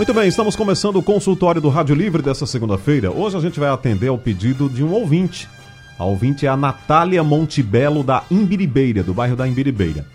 Muito bem, estamos começando o consultório do Rádio Livre dessa segunda-feira. Hoje a gente vai atender ao pedido de um ouvinte. A ouvinte é a Natália Montebello da Imbiribeira, do bairro da Imbiribeira.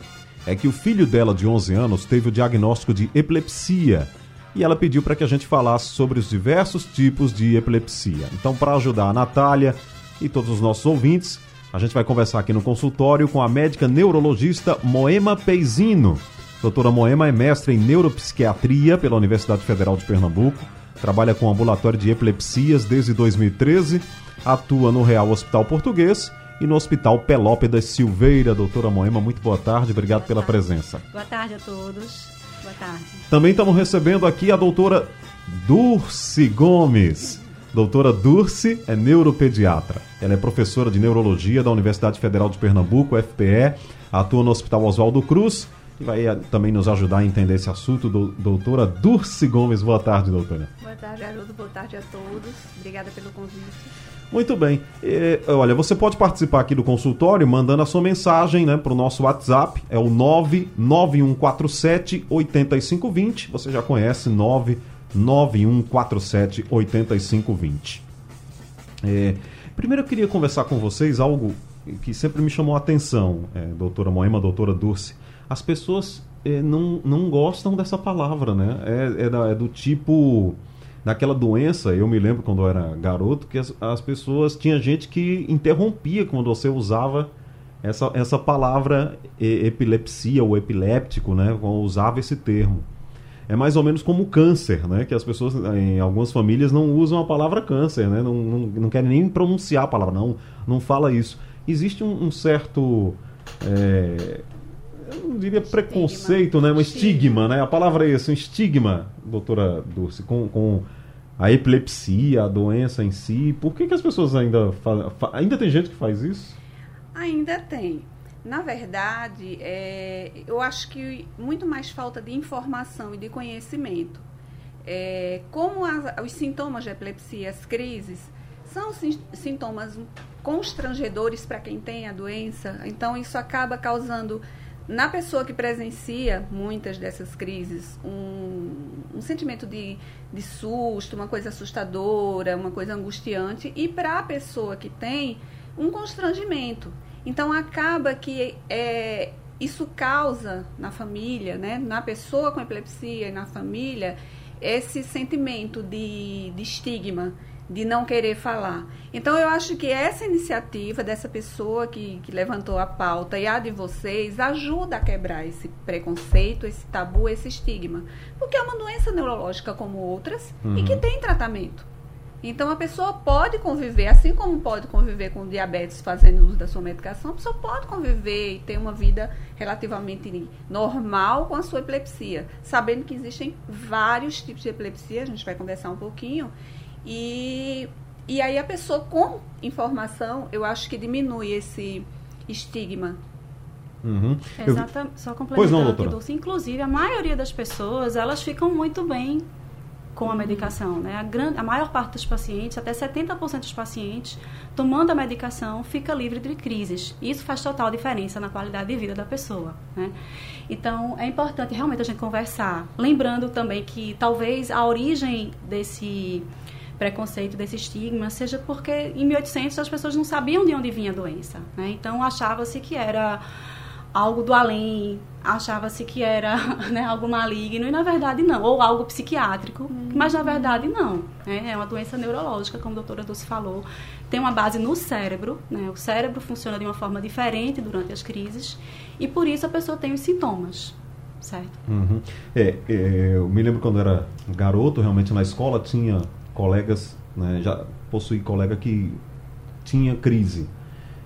É que o filho dela, de 11 anos, teve o diagnóstico de epilepsia e ela pediu para que a gente falasse sobre os diversos tipos de epilepsia. Então, para ajudar a Natália e todos os nossos ouvintes, a gente vai conversar aqui no consultório com a médica neurologista Moema Peizino. Doutora Moema é mestre em neuropsiquiatria pela Universidade Federal de Pernambuco, trabalha com ambulatório de epilepsias desde 2013, atua no Real Hospital Português e no Hospital Pelópidas Silveira. Doutora Moema, muito boa tarde, obrigado pela presença. Boa tarde a todos. Boa tarde. Também estamos recebendo aqui a doutora Durce Gomes. Doutora Durce é neuropediatra. Ela é professora de neurologia da Universidade Federal de Pernambuco, FPE, atua no Hospital Oswaldo Cruz e vai eh, também nos ajudar a entender esse assunto. Do, doutora Durce Gomes, boa tarde, doutora. Boa tarde, Haroldo. Boa tarde a todos. Obrigada pelo convite. Muito bem. E, olha, você pode participar aqui do consultório mandando a sua mensagem né, para o nosso WhatsApp. É o 99147 8520. Você já conhece, 99147 8520. É, primeiro eu queria conversar com vocês algo que sempre me chamou a atenção, é, doutora Moema, doutora Dulce. As pessoas é, não, não gostam dessa palavra, né? É, é, da, é do tipo naquela doença, eu me lembro quando eu era garoto, que as, as pessoas, tinha gente que interrompia quando você usava essa, essa palavra epilepsia ou epiléptico, né? Usava esse termo. É mais ou menos como câncer, né? Que as pessoas, em algumas famílias, não usam a palavra câncer, né? Não, não, não querem nem pronunciar a palavra, não, não fala isso. Existe um, um certo. É, eu não diria preconceito, né? Um estigma, né? A palavra é essa, um estigma, doutora Dulce, com, com a epilepsia, a doença em si. Por que, que as pessoas ainda fazem? Ainda tem gente que faz isso? Ainda tem. Na verdade, é, eu acho que muito mais falta de informação e de conhecimento. É, como as, os sintomas de epilepsia, as crises, são sintomas constrangedores para quem tem a doença, então isso acaba causando na pessoa que presencia muitas dessas crises, um, um sentimento de, de susto, uma coisa assustadora, uma coisa angustiante, e para a pessoa que tem, um constrangimento. Então, acaba que é, isso causa na família, né, na pessoa com epilepsia e na família, esse sentimento de, de estigma de não querer falar. Então, eu acho que essa iniciativa dessa pessoa que, que levantou a pauta e a de vocês ajuda a quebrar esse preconceito, esse tabu, esse estigma. Porque é uma doença neurológica como outras uhum. e que uhum. tem tratamento. Então, a pessoa pode conviver, assim como pode conviver com diabetes fazendo uso da sua medicação, a pessoa pode conviver e ter uma vida relativamente normal com a sua epilepsia, sabendo que existem vários tipos de epilepsia, a gente vai conversar um pouquinho, e, e aí a pessoa com informação, eu acho que diminui esse estigma. Uhum. Exatamente. Só complementando aqui, Dulce. Inclusive, a maioria das pessoas, elas ficam muito bem com a medicação. Né? A, grande, a maior parte dos pacientes, até 70% dos pacientes, tomando a medicação, fica livre de crises. Isso faz total diferença na qualidade de vida da pessoa. Né? Então, é importante realmente a gente conversar. Lembrando também que talvez a origem desse preconceito, desse estigma, seja porque em 1800 as pessoas não sabiam de onde vinha a doença. Né? Então achava-se que era algo do além, achava-se que era né, algo maligno e na verdade não, ou algo psiquiátrico, uhum. mas na verdade não. Né? É uma doença neurológica, como a doutora Dulce falou, tem uma base no cérebro, né? o cérebro funciona de uma forma diferente durante as crises e por isso a pessoa tem os sintomas. Certo. Uhum. É, é, eu me lembro quando era garoto, realmente na escola tinha colegas, né, já possuí colega que tinha crise.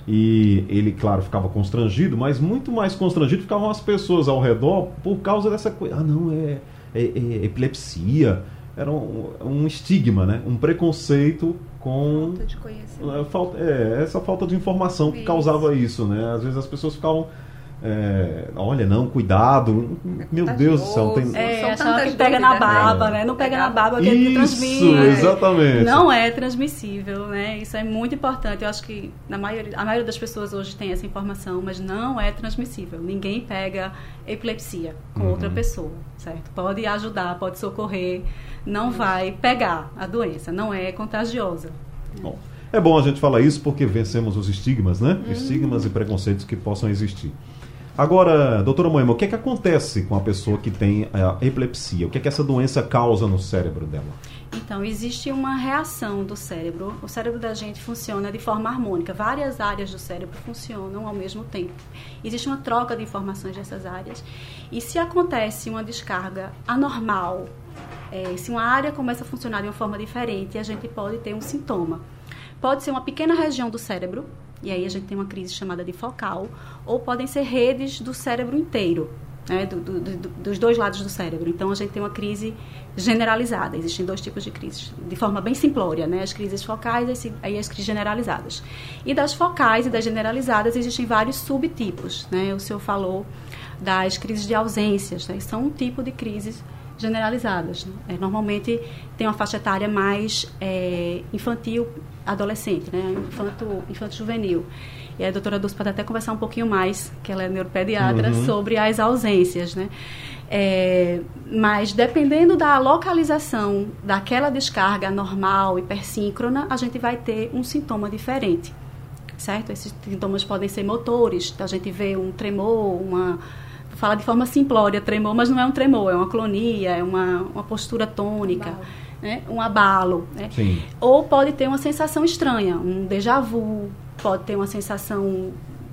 E ele, claro, ficava constrangido, mas muito mais constrangido ficavam as pessoas ao redor por causa dessa coisa. Ah, não, é, é, é epilepsia. Era um, um, estigma, né? um preconceito com falta de conhecimento. Falta, é, essa falta de informação que causava isso, né? Às vezes as pessoas ficavam é, olha, não, cuidado. Meu Deus do céu. Tem... É, achava que pega na baba, é. né? Não pega na baba que Isso, transmite. exatamente. Não é transmissível, né? Isso é muito importante. Eu acho que na maioria, a maioria das pessoas hoje tem essa informação, mas não é transmissível. Ninguém pega epilepsia com uhum. outra pessoa, certo? Pode ajudar, pode socorrer, não vai pegar a doença, não é contagiosa. Bom. É bom a gente falar isso porque vencemos os estigmas, né? Uhum. Estigmas e preconceitos que possam existir. Agora, doutora Moema, o que é que acontece com a pessoa que tem a epilepsia? O que é que essa doença causa no cérebro dela? Então, existe uma reação do cérebro. O cérebro da gente funciona de forma harmônica. Várias áreas do cérebro funcionam ao mesmo tempo. Existe uma troca de informações dessas áreas. E se acontece uma descarga anormal, é, se uma área começa a funcionar de uma forma diferente, a gente pode ter um sintoma. Pode ser uma pequena região do cérebro, e aí a gente tem uma crise chamada de focal, ou podem ser redes do cérebro inteiro, né, do, do, do, dos dois lados do cérebro. Então a gente tem uma crise generalizada. Existem dois tipos de crises, de forma bem simplória, né? As crises focais e aí as crises generalizadas. E das focais e das generalizadas existem vários subtipos, né? O senhor falou das crises de ausências, né? São um tipo de crises generalizadas. Né? É, normalmente tem uma faixa etária mais é, infantil, adolescente, né? infanto, infanto juvenil. E a doutora Dulce pode até conversar um pouquinho mais, que ela é neuropediatra, uhum. sobre as ausências. Né? É, mas dependendo da localização daquela descarga normal, hipersíncrona, a gente vai ter um sintoma diferente. Certo? Esses sintomas podem ser motores, a gente vê um tremor, uma fala de forma simplória tremor, mas não é um tremor, é uma clonia, é uma, uma postura tônica, né? um abalo. Né? Ou pode ter uma sensação estranha, um déjà vu, pode ter uma sensação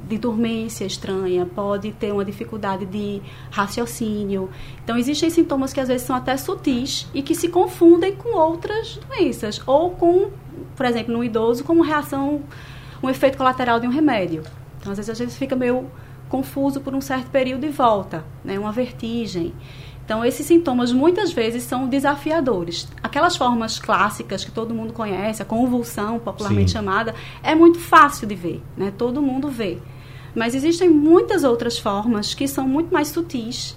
de dormência estranha, pode ter uma dificuldade de raciocínio. Então, existem sintomas que às vezes são até sutis e que se confundem com outras doenças, ou com, por exemplo, no idoso, como reação, um efeito colateral de um remédio. Então, às vezes a gente fica meio confuso por um certo período e volta, né? uma vertigem. Então, esses sintomas muitas vezes são desafiadores. Aquelas formas clássicas que todo mundo conhece, a convulsão popularmente Sim. chamada, é muito fácil de ver, né? todo mundo vê. Mas existem muitas outras formas que são muito mais sutis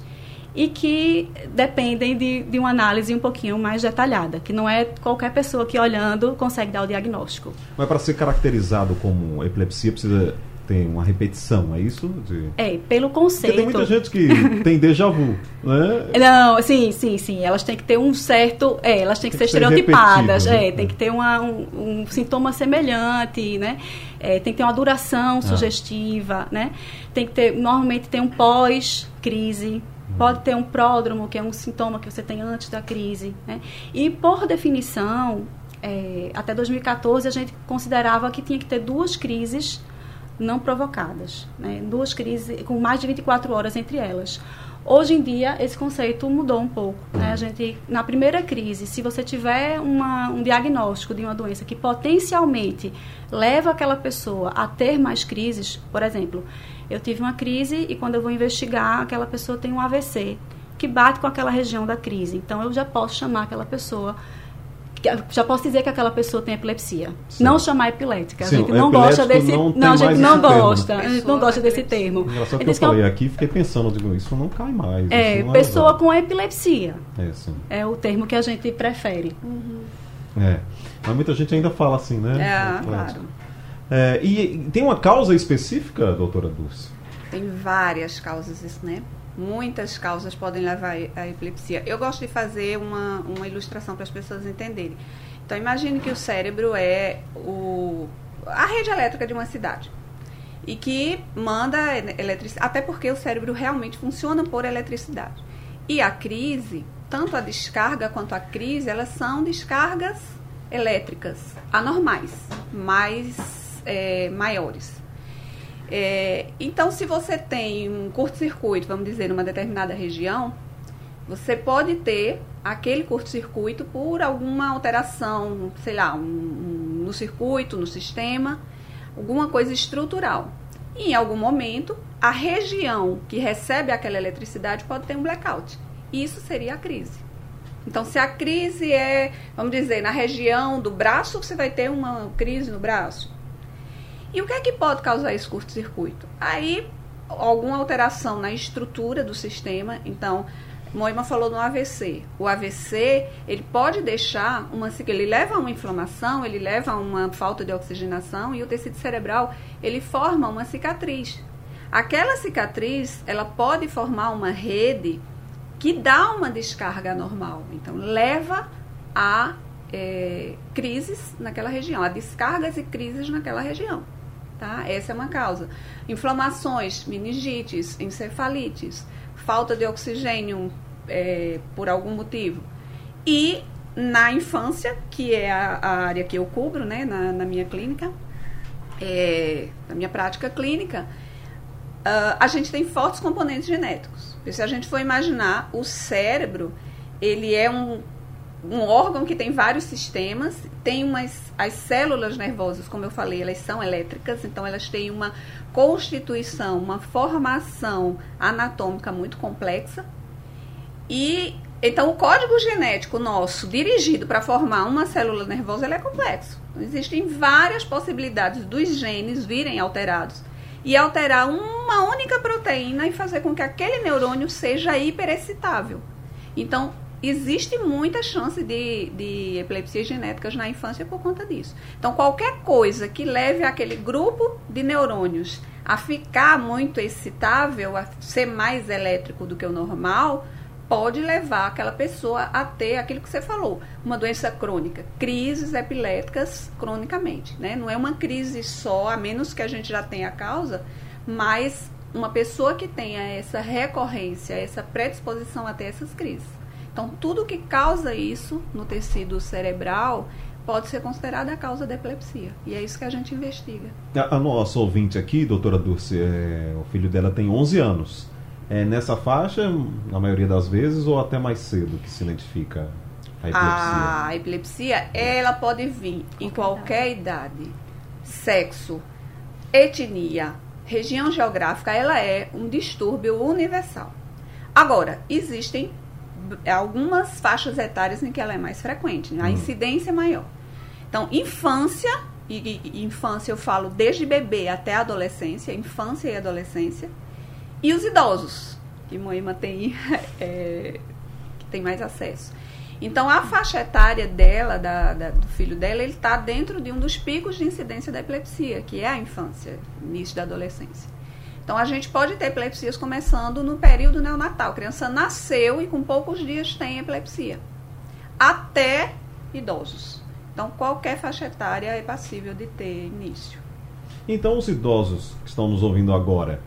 e que dependem de, de uma análise um pouquinho mais detalhada, que não é qualquer pessoa que olhando consegue dar o diagnóstico. Mas para ser caracterizado como epilepsia precisa tem uma repetição, é isso? De... É, pelo conceito. Porque tem muita gente que tem déjà vu, né? Não, sim, sim, sim. Elas têm que ter um certo. É, elas têm que, tem ser, que ser estereotipadas. Né? É, tem que ter uma, um, um, sintoma semelhante, né? É, tem que ter uma duração ah. sugestiva, né? Tem que ter. Normalmente tem um pós-crise. Pode ter um pródromo, que é um sintoma que você tem antes da crise. Né? E, por definição, é, até 2014, a gente considerava que tinha que ter duas crises não provocadas, né? duas crises com mais de 24 horas entre elas. Hoje em dia, esse conceito mudou um pouco. Né? A gente, na primeira crise, se você tiver uma, um diagnóstico de uma doença que potencialmente leva aquela pessoa a ter mais crises, por exemplo, eu tive uma crise e quando eu vou investigar, aquela pessoa tem um AVC que bate com aquela região da crise. Então, eu já posso chamar aquela pessoa já posso dizer que aquela pessoa tem epilepsia. Sim. Não chamar epilética. Sim, a gente não gosta desse. Não, não a gente não gosta. Termo, né? A gente não gosta desse termo. Engraçado que eu falei aqui, fiquei pensando, digo, isso não cai mais. É, é pessoa com epilepsia. É, sim. é o termo que a gente prefere. Uhum. É. Mas muita gente ainda fala assim, né? É, claro. É, e tem uma causa específica, doutora Dulce? Tem várias causas, isso, né? Muitas causas podem levar à epilepsia. Eu gosto de fazer uma, uma ilustração para as pessoas entenderem. Então, imagine que o cérebro é o, a rede elétrica de uma cidade e que manda eletricidade, até porque o cérebro realmente funciona por eletricidade. E a crise, tanto a descarga quanto a crise, elas são descargas elétricas anormais, mais é, maiores. É, então, se você tem um curto-circuito, vamos dizer, numa determinada região, você pode ter aquele curto-circuito por alguma alteração, sei lá, um, um, no circuito, no sistema, alguma coisa estrutural. E em algum momento, a região que recebe aquela eletricidade pode ter um blackout. Isso seria a crise. Então, se a crise é, vamos dizer, na região do braço, você vai ter uma crise no braço. E o que é que pode causar esse curto-circuito? Aí, alguma alteração na estrutura do sistema. Então, Moima falou no AVC. O AVC, ele pode deixar uma ele leva a uma inflamação, ele leva a uma falta de oxigenação e o tecido cerebral, ele forma uma cicatriz. Aquela cicatriz, ela pode formar uma rede que dá uma descarga normal. Então, leva a é, crises naquela região, a descargas e crises naquela região. Tá? Essa é uma causa. Inflamações, meningites, encefalites, falta de oxigênio é, por algum motivo. E na infância, que é a, a área que eu cubro né, na, na minha clínica, é, na minha prática clínica, uh, a gente tem fortes componentes genéticos. Se a gente for imaginar, o cérebro, ele é um, um órgão que tem vários sistemas, tem umas as células nervosas, como eu falei, elas são elétricas, então elas têm uma constituição, uma formação anatômica muito complexa. E então o código genético nosso dirigido para formar uma célula nervosa é complexo. Existem várias possibilidades dos genes virem alterados e alterar uma única proteína e fazer com que aquele neurônio seja hiperexcitável. Então, existe muita chance de, de epilepsias genéticas na infância por conta disso. Então, qualquer coisa que leve aquele grupo de neurônios a ficar muito excitável, a ser mais elétrico do que o normal, pode levar aquela pessoa a ter aquilo que você falou, uma doença crônica, crises epiléticas cronicamente, né? Não é uma crise só, a menos que a gente já tenha a causa, mas uma pessoa que tenha essa recorrência, essa predisposição a ter essas crises. Então, tudo que causa isso no tecido cerebral pode ser considerada a causa da epilepsia. E é isso que a gente investiga. A, a nossa ouvinte aqui, doutora Dulce, é, o filho dela tem 11 anos. É nessa faixa, na maioria das vezes, ou até mais cedo que se identifica a epilepsia? A epilepsia, ela pode vir em qualquer idade, sexo, etnia, região geográfica, ela é um distúrbio universal. Agora, existem algumas faixas etárias em que ela é mais frequente, né? a hum. incidência é maior. Então, infância, e, e, infância eu falo desde bebê até adolescência, infância e adolescência, e os idosos, que Moema tem, é, que tem mais acesso. Então, a faixa etária dela, da, da do filho dela, ele está dentro de um dos picos de incidência da epilepsia, que é a infância, início da adolescência. Então, a gente pode ter epilepsias começando no período neonatal. A criança nasceu e com poucos dias tem epilepsia. Até idosos. Então, qualquer faixa etária é passível de ter início. Então, os idosos que estão nos ouvindo agora,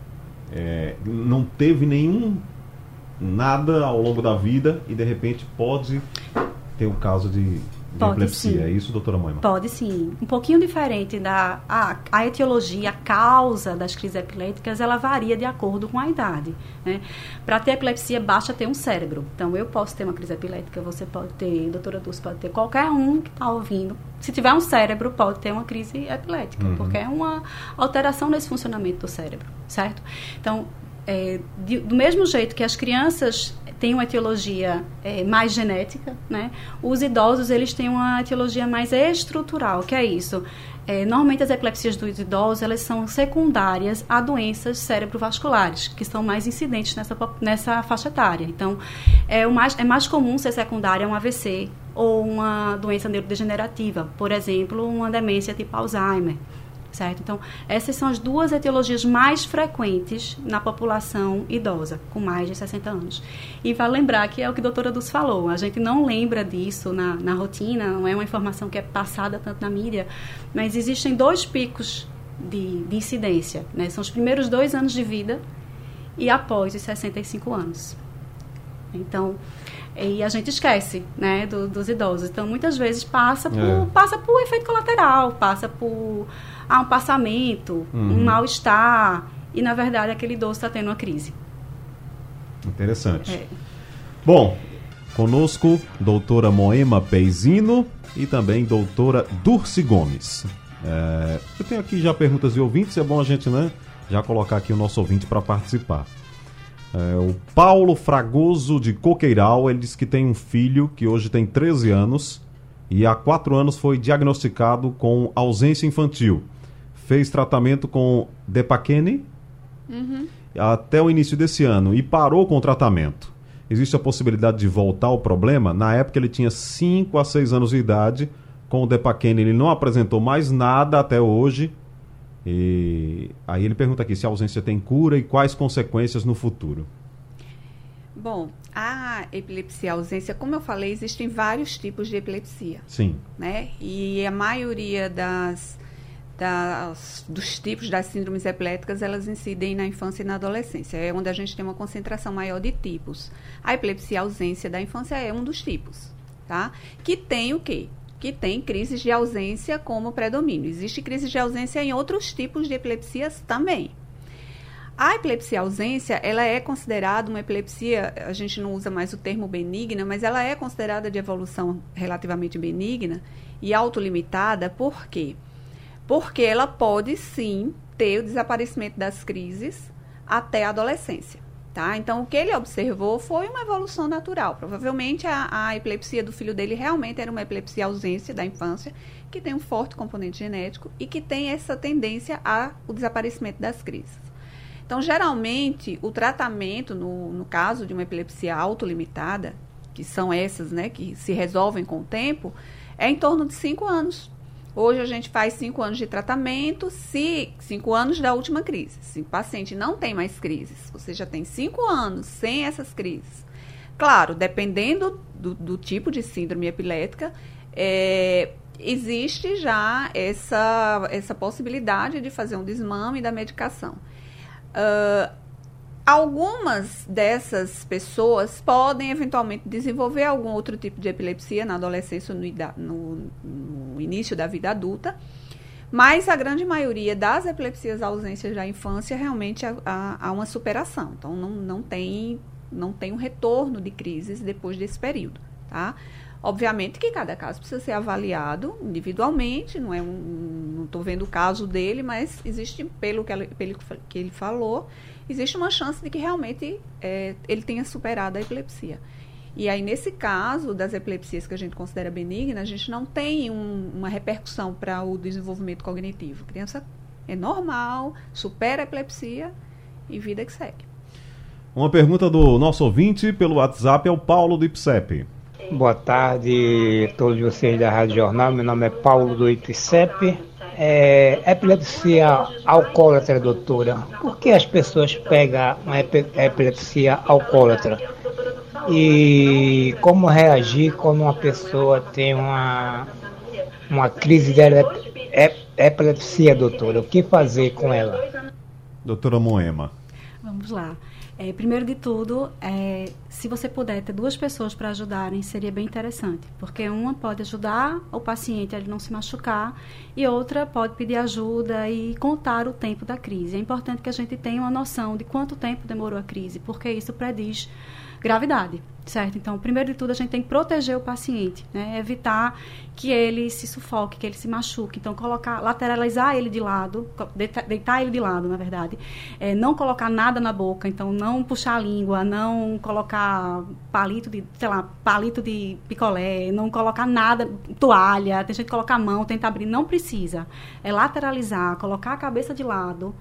é, não teve nenhum nada ao longo da vida e de repente pode ter um caso de Pode, epilepsia. Sim. É isso, doutora Moima? Pode sim. Um pouquinho diferente da a, a, etiologia, a causa das crises epiléticas, ela varia de acordo com a idade. Né? Para ter epilepsia, basta ter um cérebro. Então, eu posso ter uma crise epilética, você pode ter, doutora Dulce pode ter, qualquer um que está ouvindo. Se tiver um cérebro, pode ter uma crise epilética, uhum. porque é uma alteração nesse funcionamento do cérebro, certo? Então, é, de, do mesmo jeito que as crianças têm uma etiologia é, mais genética, né? Os idosos eles têm uma etiologia mais estrutural, que é isso. É, normalmente as epilepsias dos idosos elas são secundárias a doenças cerebrovasculares, que são mais incidentes nessa, nessa faixa etária. Então, é, o mais, é mais comum ser secundária a um AVC ou uma doença neurodegenerativa, por exemplo, uma demência tipo Alzheimer certo? Então, essas são as duas etiologias mais frequentes na população idosa, com mais de 60 anos. E vale lembrar que é o que a doutora Dulce falou, a gente não lembra disso na, na rotina, não é uma informação que é passada tanto na mídia, mas existem dois picos de, de incidência, né? São os primeiros dois anos de vida e após os 65 anos. Então, e a gente esquece, né, do, dos idosos. Então, muitas vezes passa por, é. passa por efeito colateral, passa por ah, um passamento, uhum. um mal-estar, e na verdade aquele idoso está tendo uma crise. Interessante. É. Bom, conosco doutora Moema Peizino e também doutora Durce Gomes. É, eu tenho aqui já perguntas de ouvintes, é bom a gente né, já colocar aqui o nosso ouvinte para participar. É, o Paulo Fragoso de Coqueiral, ele diz que tem um filho que hoje tem 13 anos e há 4 anos foi diagnosticado com ausência infantil. Fez tratamento com Depaquene uhum. até o início desse ano e parou com o tratamento. Existe a possibilidade de voltar ao problema? Na época ele tinha 5 a 6 anos de idade. Com o Depaquene ele não apresentou mais nada até hoje e aí ele pergunta aqui se a ausência tem cura e quais consequências no futuro. Bom, a epilepsia ausência, como eu falei, existem vários tipos de epilepsia. Sim. Né? E a maioria das, das, dos tipos das síndromes epiléticas, elas incidem na infância e na adolescência. É onde a gente tem uma concentração maior de tipos. A epilepsia ausência da infância é um dos tipos, tá? Que tem o quê? que tem crises de ausência como predomínio. Existe crise de ausência em outros tipos de epilepsias também. A epilepsia ausência, ela é considerada uma epilepsia, a gente não usa mais o termo benigna, mas ela é considerada de evolução relativamente benigna e autolimitada, por quê? Porque ela pode sim ter o desaparecimento das crises até a adolescência. Tá? Então, o que ele observou foi uma evolução natural. Provavelmente, a, a, epilepsia do filho dele realmente era uma epilepsia ausência da infância, que tem um forte componente genético e que tem essa tendência ao desaparecimento das crises. Então, geralmente, o tratamento, no, no caso de uma epilepsia autolimitada, que são essas né, que se resolvem com o tempo, é em torno de 5 anos. Hoje a gente faz cinco anos de tratamento, se cinco anos da última crise. Se o paciente não tem mais crises, você já tem cinco anos sem essas crises. Claro, dependendo do, do tipo de síndrome epilética, é, existe já essa, essa possibilidade de fazer um desmame da medicação. Uh, Algumas dessas pessoas podem eventualmente desenvolver algum outro tipo de epilepsia na adolescência ou no, no, início da vida adulta, mas a grande maioria das epilepsias ausências da infância realmente há, uma superação. Então não, não, tem, não tem um retorno de crises depois desse período. Tá? Obviamente que cada caso precisa ser avaliado individualmente, não é um, estou vendo o caso dele, mas existe, pelo que, ele, pelo que ele falou, existe uma chance de que realmente é, ele tenha superado a epilepsia. E aí, nesse caso das epilepsias que a gente considera benigna, a gente não tem um, uma repercussão para o desenvolvimento cognitivo. A criança é normal, supera a epilepsia e vida que segue. Uma pergunta do nosso ouvinte pelo WhatsApp é o Paulo do IPSEP. Boa tarde a todos vocês da Rádio Jornal. Meu nome é Paulo do IPSEP é, epilepsia alcoólatra, doutora. Por que as pessoas pegam uma epilepsia alcoólatra? E como reagir quando uma pessoa tem uma, uma crise de epilepsia, doutora? O que fazer com ela? Doutora Moema. Vamos lá. É, primeiro de tudo, é, se você puder ter duas pessoas para ajudarem, seria bem interessante, porque uma pode ajudar o paciente a ele não se machucar e outra pode pedir ajuda e contar o tempo da crise. É importante que a gente tenha uma noção de quanto tempo demorou a crise, porque isso prediz gravidade, certo? Então, primeiro de tudo, a gente tem que proteger o paciente, né? Evitar que ele se sufoque, que ele se machuque. Então, colocar, lateralizar ele de lado, deitar ele de lado, na verdade. É, não colocar nada na boca, então não puxar a língua, não colocar palito de, sei lá, palito de picolé, não colocar nada, toalha, tem gente que colocar a mão, tentar abrir, não precisa. É lateralizar, colocar a cabeça de lado,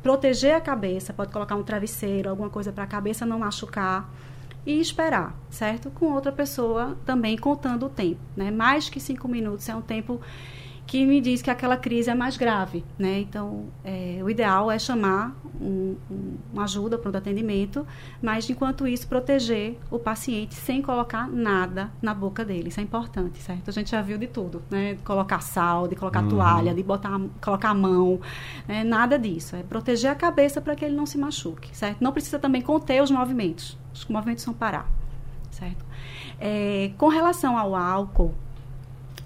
proteger a cabeça, pode colocar um travesseiro, alguma coisa para a cabeça não machucar e esperar, certo? Com outra pessoa também contando o tempo, né? Mais que cinco minutos é um tempo que me diz que aquela crise é mais grave, né? Então, é, o ideal é chamar um, um, uma ajuda para o atendimento, mas enquanto isso proteger o paciente sem colocar nada na boca dele, isso é importante, certo? A gente já viu de tudo, né? De colocar sal, de colocar uhum. toalha, de botar, colocar a mão, né? nada disso. É proteger a cabeça para que ele não se machuque, certo? Não precisa também conter os movimentos, os movimentos são parar, certo? É, com relação ao álcool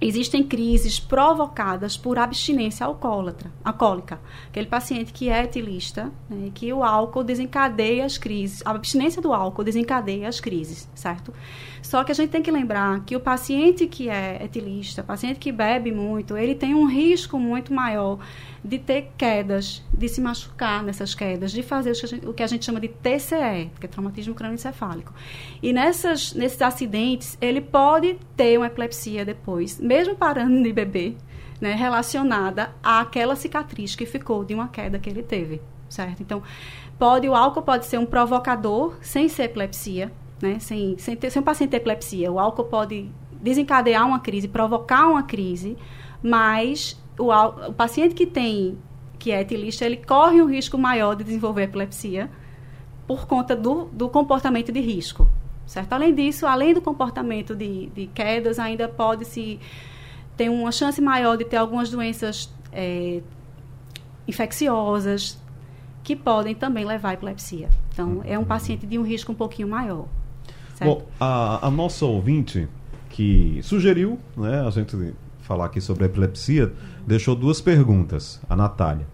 Existem crises provocadas por abstinência alcoólatra, alcoólica. Aquele paciente que é etilista, né, que o álcool desencadeia as crises, a abstinência do álcool desencadeia as crises, certo? Só que a gente tem que lembrar que o paciente que é etilista, paciente que bebe muito, ele tem um risco muito maior de ter quedas, de se machucar nessas quedas, de fazer o que a gente chama de TCE, que é traumatismo crânioencefálico. E nessas, nesses acidentes, ele pode ter uma epilepsia depois, mesmo parando de beber, né, relacionada àquela cicatriz que ficou de uma queda que ele teve, certo? Então, pode o álcool pode ser um provocador sem ser epilepsia, né, sem, sem, ter, sem um paciente ter epilepsia. O álcool pode desencadear uma crise, provocar uma crise, mas o, o paciente que tem que é etilista, ele corre um risco maior de desenvolver epilepsia por conta do, do comportamento de risco, certo? Além disso, além do comportamento de, de quedas, ainda pode se ter uma chance maior de ter algumas doenças é, infecciosas que podem também levar à epilepsia. Então, é um paciente de um risco um pouquinho maior. Certo? Bom, a, a nossa ouvinte que sugeriu, né, a gente falar aqui sobre epilepsia, deixou duas perguntas, a Natália.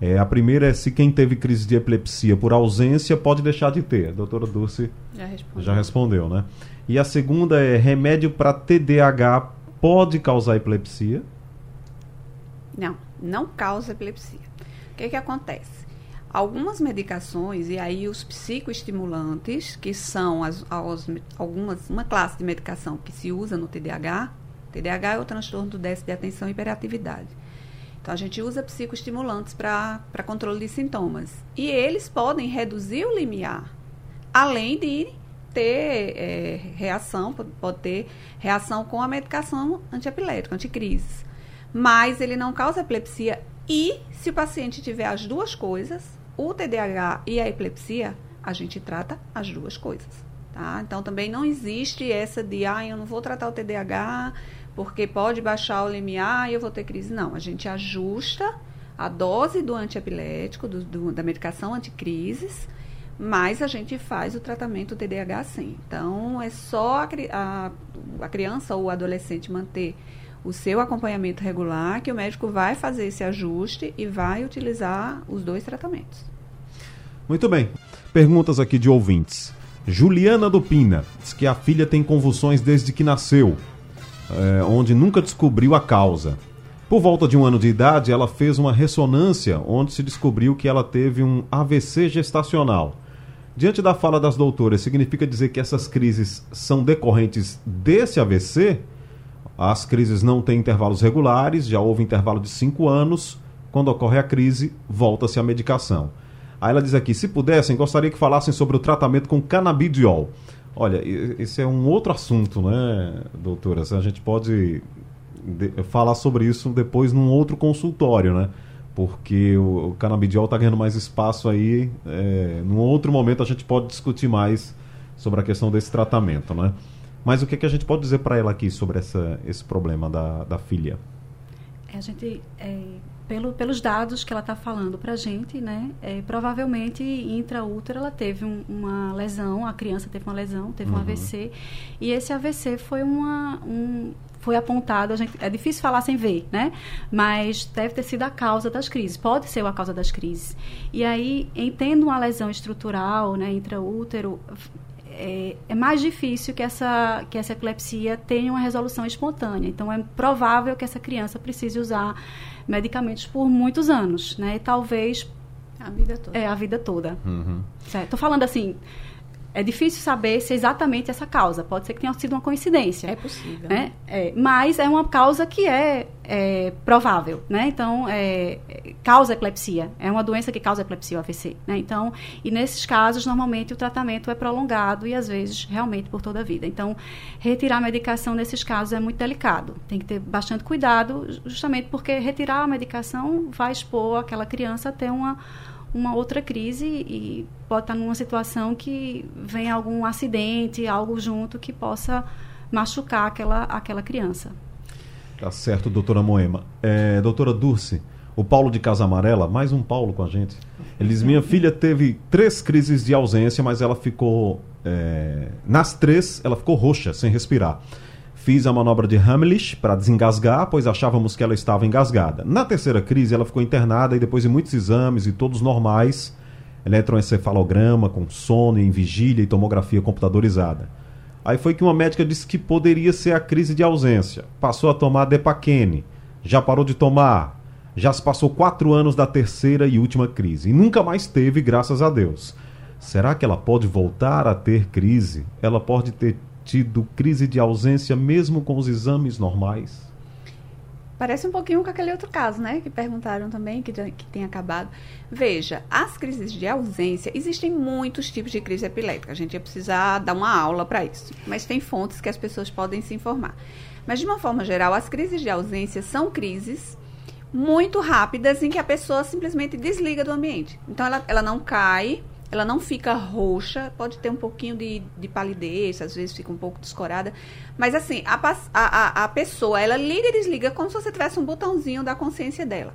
É, a primeira é se quem teve crise de epilepsia por ausência pode deixar de ter. A doutora Dulce já respondeu, já respondeu né? E a segunda é remédio para TDAH pode causar epilepsia? Não, não causa epilepsia. O que, que acontece? Algumas medicações, e aí os psicoestimulantes, que são as, as, algumas, uma classe de medicação que se usa no TDAH, TDAH é o transtorno do déficit de atenção e hiperatividade. Então, a gente usa psicoestimulantes para controle de sintomas. E eles podem reduzir o limiar, além de ter é, reação, pode ter reação com a medicação antiepilética, anticrises. Mas ele não causa epilepsia e, se o paciente tiver as duas coisas, o TDAH e a epilepsia, a gente trata as duas coisas. Tá? Então, também não existe essa de, ah, eu não vou tratar o TDAH porque pode baixar o limiar e eu vou ter crise. Não, a gente ajusta a dose do antiepilético, do, do, da medicação anticrises, mas a gente faz o tratamento TDAH sim. Então, é só a, a, a criança ou o adolescente manter o seu acompanhamento regular que o médico vai fazer esse ajuste e vai utilizar os dois tratamentos. Muito bem. Perguntas aqui de ouvintes. Juliana Dupina diz que a filha tem convulsões desde que nasceu é, onde nunca descobriu a causa. Por volta de um ano de idade, ela fez uma ressonância onde se descobriu que ela teve um AVC gestacional. Diante da fala das doutoras, significa dizer que essas crises são decorrentes desse AVC? As crises não têm intervalos regulares, já houve intervalo de 5 anos. Quando ocorre a crise, volta-se à medicação. Aí ela diz aqui: se pudessem, gostaria que falassem sobre o tratamento com canabidiol. Olha, esse é um outro assunto, né, doutora? A gente pode falar sobre isso depois num outro consultório, né? Porque o, canabidiol está ganhando mais espaço aí. É, num outro momento a gente pode discutir mais sobre a questão desse tratamento, né? Mas o que, que a gente pode dizer para ela aqui sobre essa, esse problema da, da filha? A gente é, pelo, pelos dados que ela está falando para a gente, né, é, provavelmente intraútero ela teve um, uma lesão, a criança teve uma lesão, teve uhum. um AVC, e esse AVC foi uma, um, foi apontado, a gente, é difícil falar sem ver, né? Mas deve ter sido a causa das crises, pode ser a causa das crises. E aí, em tendo uma lesão estrutural, né, intraútero, é, é, mais difícil que essa, que essa epilepsia tenha uma resolução espontânea. Então, é provável que essa criança precise usar medicamentos por muitos anos, né? E talvez a vida toda. É, a vida toda. Uhum. Certo? falando assim, é difícil saber se é exatamente essa causa. Pode ser que tenha sido uma coincidência. É possível. Né? É, mas é uma causa que é, é provável. Né? Então, é, causa epilepsia. É uma doença que causa epilepsia, o AVC. Né? Então, e nesses casos, normalmente o tratamento é prolongado e às vezes realmente por toda a vida. Então, retirar a medicação nesses casos é muito delicado. Tem que ter bastante cuidado, justamente porque retirar a medicação vai expor aquela criança a ter uma uma outra crise e pode estar numa situação que vem algum acidente, algo junto que possa machucar aquela, aquela criança. Tá certo, doutora Moema. É, doutora Dulce, o Paulo de Casa Amarela, mais um Paulo com a gente. Ele diz: Minha filha teve três crises de ausência, mas ela ficou. É, nas três, ela ficou roxa, sem respirar. Fiz a manobra de Hamlish para desengasgar, pois achávamos que ela estava engasgada. Na terceira crise, ela ficou internada e depois de muitos exames e todos normais, eletroencefalograma com sono em vigília e tomografia computadorizada. Aí foi que uma médica disse que poderia ser a crise de ausência. Passou a tomar Depaquene. Já parou de tomar. Já se passou quatro anos da terceira e última crise. E nunca mais teve, graças a Deus. Será que ela pode voltar a ter crise? Ela pode ter tido crise de ausência mesmo com os exames normais? Parece um pouquinho com aquele outro caso, né? Que perguntaram também, que, que tem acabado. Veja, as crises de ausência, existem muitos tipos de crise epilética. A gente ia precisar dar uma aula para isso. Mas tem fontes que as pessoas podem se informar. Mas, de uma forma geral, as crises de ausência são crises muito rápidas em que a pessoa simplesmente desliga do ambiente. Então, ela, ela não cai ela não fica roxa, pode ter um pouquinho de, de palidez, às vezes fica um pouco descorada. Mas assim, a, a, a pessoa, ela liga e desliga como se você tivesse um botãozinho da consciência dela.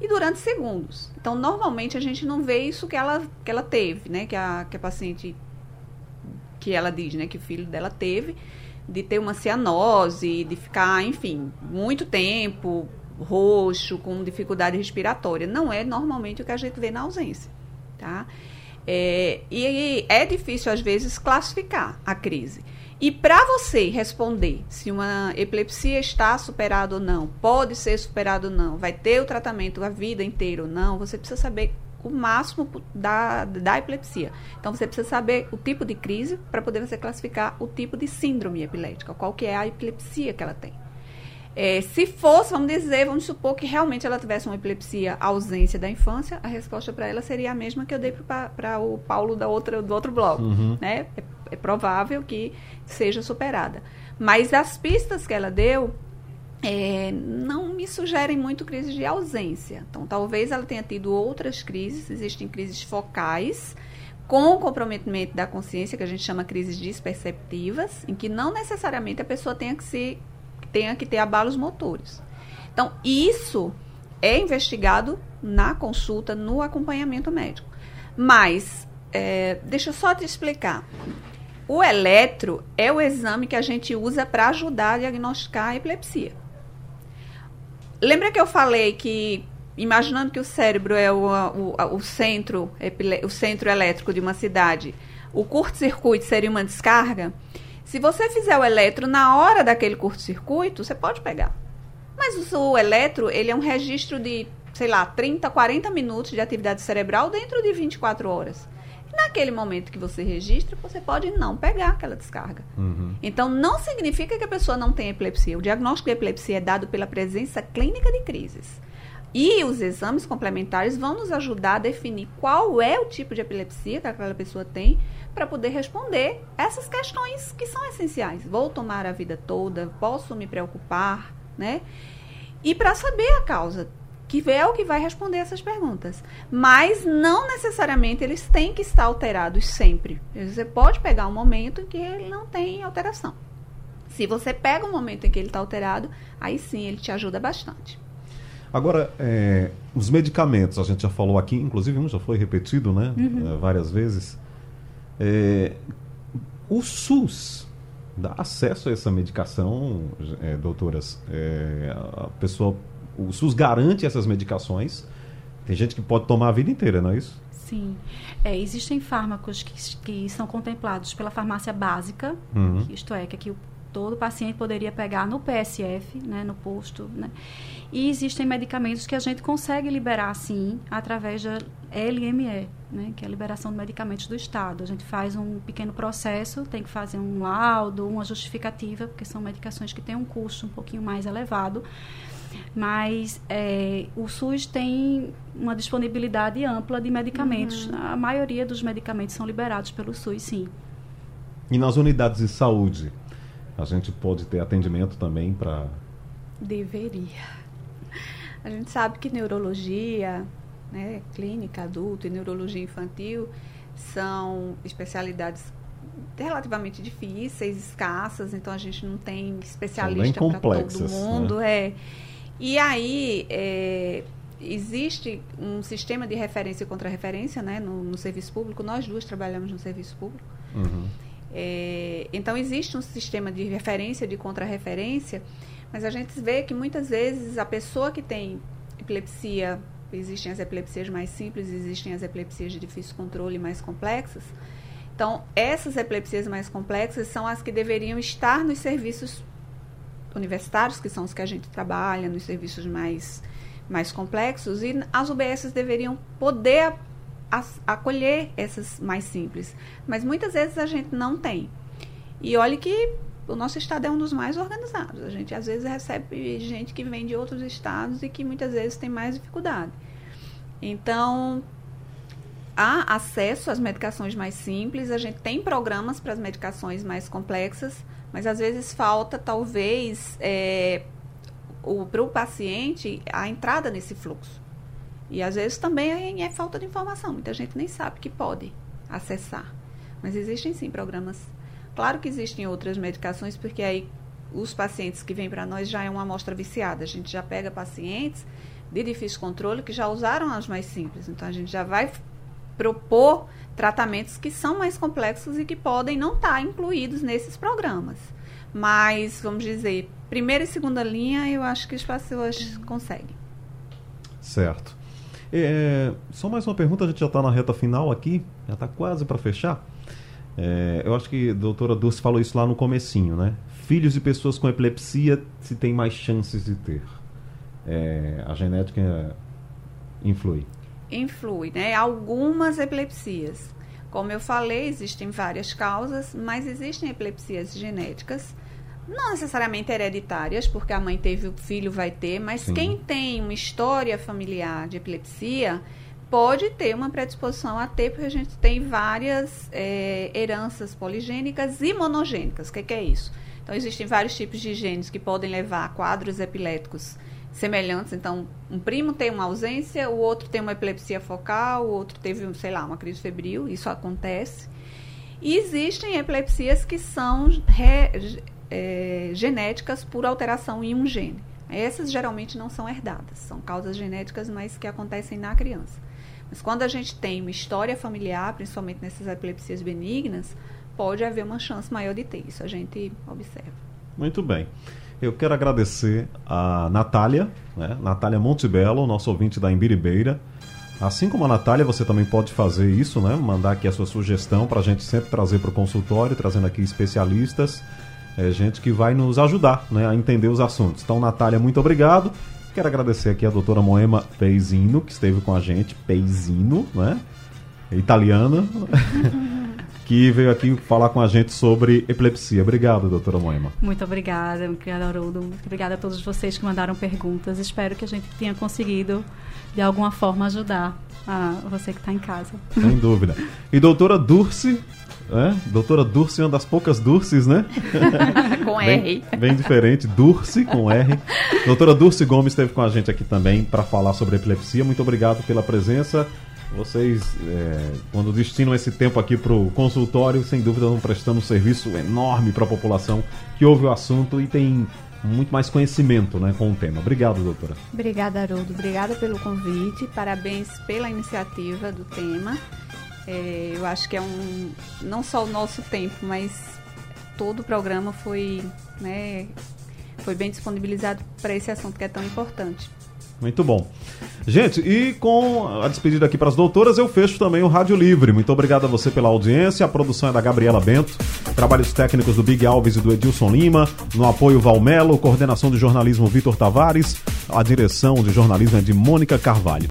E durante segundos. Então, normalmente a gente não vê isso que ela, que ela teve, né? Que a, que a paciente, que ela diz, né? Que o filho dela teve, de ter uma cianose, de ficar, enfim, muito tempo roxo, com dificuldade respiratória. Não é normalmente o que a gente vê na ausência, tá? É, e é difícil, às vezes, classificar a crise. E para você responder se uma epilepsia está superada ou não, pode ser superada ou não, vai ter o tratamento a vida inteira ou não, você precisa saber o máximo da, da epilepsia. Então, você precisa saber o tipo de crise para poder você classificar o tipo de síndrome epilética, qual que é a epilepsia que ela tem. É, se fosse, vamos dizer, vamos supor que realmente ela tivesse uma epilepsia ausência da infância, a resposta para ela seria a mesma que eu dei para o Paulo da outra, do outro bloco. Uhum. Né? É, é, provável que seja superada. Mas as pistas que ela deu é, não me sugerem muito crises de ausência. Então, talvez ela tenha tido outras crises, existem crises focais com comprometimento da consciência, que a gente chama crises desperceptivas, em que não necessariamente a pessoa tenha que se tenha que ter abalos motores. Então, isso é investigado na consulta, no acompanhamento médico. Mas, é, deixa eu só te explicar. O eletro é o exame que a gente usa para ajudar a diagnosticar a epilepsia. Lembra que eu falei que, imaginando que o cérebro é o, o, o centro, o centro elétrico de uma cidade, o curto-circuito seria uma descarga? Se você fizer o eletro na hora daquele curto-circuito, você pode pegar. Mas o eletro, ele é um registro de, sei lá, 30, 40 minutos de atividade cerebral dentro de 24 horas. E naquele momento que você registra, você pode não pegar aquela descarga. Uhum. Então, não significa que a pessoa não tem epilepsia. O diagnóstico de epilepsia é dado pela presença clínica de crises. E os exames complementares vão nos ajudar a definir qual é o tipo de epilepsia que aquela pessoa tem para poder responder essas questões que são essenciais. Vou tomar a vida toda? Posso me preocupar? Né? E para saber a causa, que é o que vai responder essas perguntas. Mas não necessariamente eles têm que estar alterados sempre. Você pode pegar um momento em que ele não tem alteração. Se você pega um momento em que ele está alterado, aí sim ele te ajuda bastante. Agora, é, os medicamentos, a gente já falou aqui, inclusive um já foi repetido né, uhum. É, várias vezes. É, o SUS dá acesso a essa medicação, é, doutoras? É, a pessoa, o SUS garante essas medicações. Tem gente que pode tomar a vida inteira, não é isso? Sim. É, existem fármacos que, que são contemplados pela farmácia básica, uhum. isto é, que aqui o todo paciente poderia pegar no PSF, né, no posto, né? E existem medicamentos que a gente consegue liberar, sim, através da LME, né, que é a liberação de medicamentos do Estado. A gente faz um pequeno processo, tem que fazer um laudo, uma justificativa, porque são medicações que têm um custo um pouquinho mais elevado. Mas é, o SUS tem uma disponibilidade ampla de medicamentos. Uhum. A maioria dos medicamentos são liberados pelo SUS, sim. E nas unidades de saúde, a gente pode ter atendimento também para. Deveria. A gente sabe que neurologia, né, clínica adulto e neurologia infantil são especialidades relativamente difíceis, escassas, então a gente não tem especialista para todo né? mundo. Né? É. E aí é, existe um sistema de referência e contra-referência né, no, no, serviço público. Nós duas trabalhamos no serviço público. Uhum. É, então, existe um sistema de referência, de contrarreferência, mas a gente vê que muitas vezes a pessoa que tem epilepsia, existem as epilepsias mais simples, existem as epilepsias de difícil controle mais complexas. Então, essas epilepsias mais complexas são as que deveriam estar nos serviços universitários, que são os que a gente trabalha, nos serviços mais, mais complexos, e as UBSs deveriam poder acolher essas mais simples. Mas muitas vezes a gente não tem. E olhe que o nosso estado é um dos mais organizados. A gente às vezes recebe gente que vem de outros estados e que muitas vezes tem mais dificuldade. Então, há acesso às medicações mais simples, a gente tem programas para as medicações mais complexas, mas às vezes falta, talvez, é, para o paciente a entrada nesse fluxo. E às vezes também é falta de informação, muita gente nem sabe que pode acessar. Mas existem sim programas Claro que existem outras medicações, porque aí os pacientes que vêm para nós já é uma amostra viciada. A gente já pega pacientes de difícil controle que já usaram as mais simples. Então a gente já vai propor tratamentos que são mais complexos e que podem não estar tá incluídos nesses programas. Mas, vamos dizer, primeira e segunda linha, eu acho que as pessoas conseguem. Certo. É, só mais uma pergunta, a gente já está na reta final aqui, já está quase para fechar. É, eu acho que a doutora Dulce falou isso lá no comecinho, né? Filhos de pessoas com epilepsia se tem mais chances de ter. É, a genética influi. Influi, né? Algumas epilepsias. Como eu falei, existem várias causas, mas existem epilepsias genéticas, não necessariamente hereditárias, porque a mãe teve, o filho vai ter, mas Sim. quem tem uma história familiar de epilepsia, pode ter uma predisposição a ter, porque a gente tem várias é, heranças poligênicas e monogênicas. O que, que, é isso? Então, existem vários tipos de genes que podem levar a quadros epiléticos semelhantes. Então, um primo tem uma ausência, o outro tem uma epilepsia focal, o outro teve, sei lá, uma crise febril. Isso acontece. E existem epilepsias que são re, é, genéticas por alteração em um gene. Essas geralmente não são herdadas, são causas genéticas, mas que acontecem na criança. Mas quando a gente tem uma história familiar, principalmente nessas epilepsias benignas, pode haver uma chance maior de ter. Isso a gente observa. Muito bem. Eu quero agradecer a Natália, né? Natália Montebello, nosso ouvinte da Embiribeira. Assim como a Natália, você também pode fazer isso, né? Mandar aqui a sua sugestão para a gente sempre trazer para o consultório, trazendo aqui especialistas, é, gente que vai nos ajudar né, a entender os assuntos. Então, Natália, muito obrigado. Quero agradecer aqui a doutora Moema Peisino, que esteve com a gente, Peisino, né? Italiana, que veio aqui falar com a gente sobre epilepsia. Obrigado, doutora Moema. Muito obrigada, obrigada, Haroldo. Muito obrigada a todos vocês que mandaram perguntas. Espero que a gente tenha conseguido, de alguma forma, ajudar a você que está em casa. Sem dúvida. E doutora Dulce, é? Doutora Durce, uma das poucas Durces, né? com R. Bem, bem, diferente, Durce com R. Doutora Durce Gomes esteve com a gente aqui também para falar sobre epilepsia. Muito obrigado pela presença. Vocês, é, quando destinam esse tempo aqui para o consultório, sem dúvida estão prestando um serviço enorme para a população que ouve o assunto e tem muito mais conhecimento né, com o tema. Obrigado, doutora. Obrigada, Haroldo. Obrigada pelo convite. Parabéns pela iniciativa do tema. É, eu acho que é um. Não só o nosso tempo, mas todo o programa foi, né, foi bem disponibilizado para esse assunto que é tão importante. Muito bom. Gente, e com a despedida aqui para as doutoras, eu fecho também o Rádio Livre. Muito obrigado a você pela audiência. A produção é da Gabriela Bento, trabalhos técnicos do Big Alves e do Edilson Lima, no apoio Valmelo, coordenação de jornalismo Vitor Tavares, a direção de jornalismo é de Mônica Carvalho.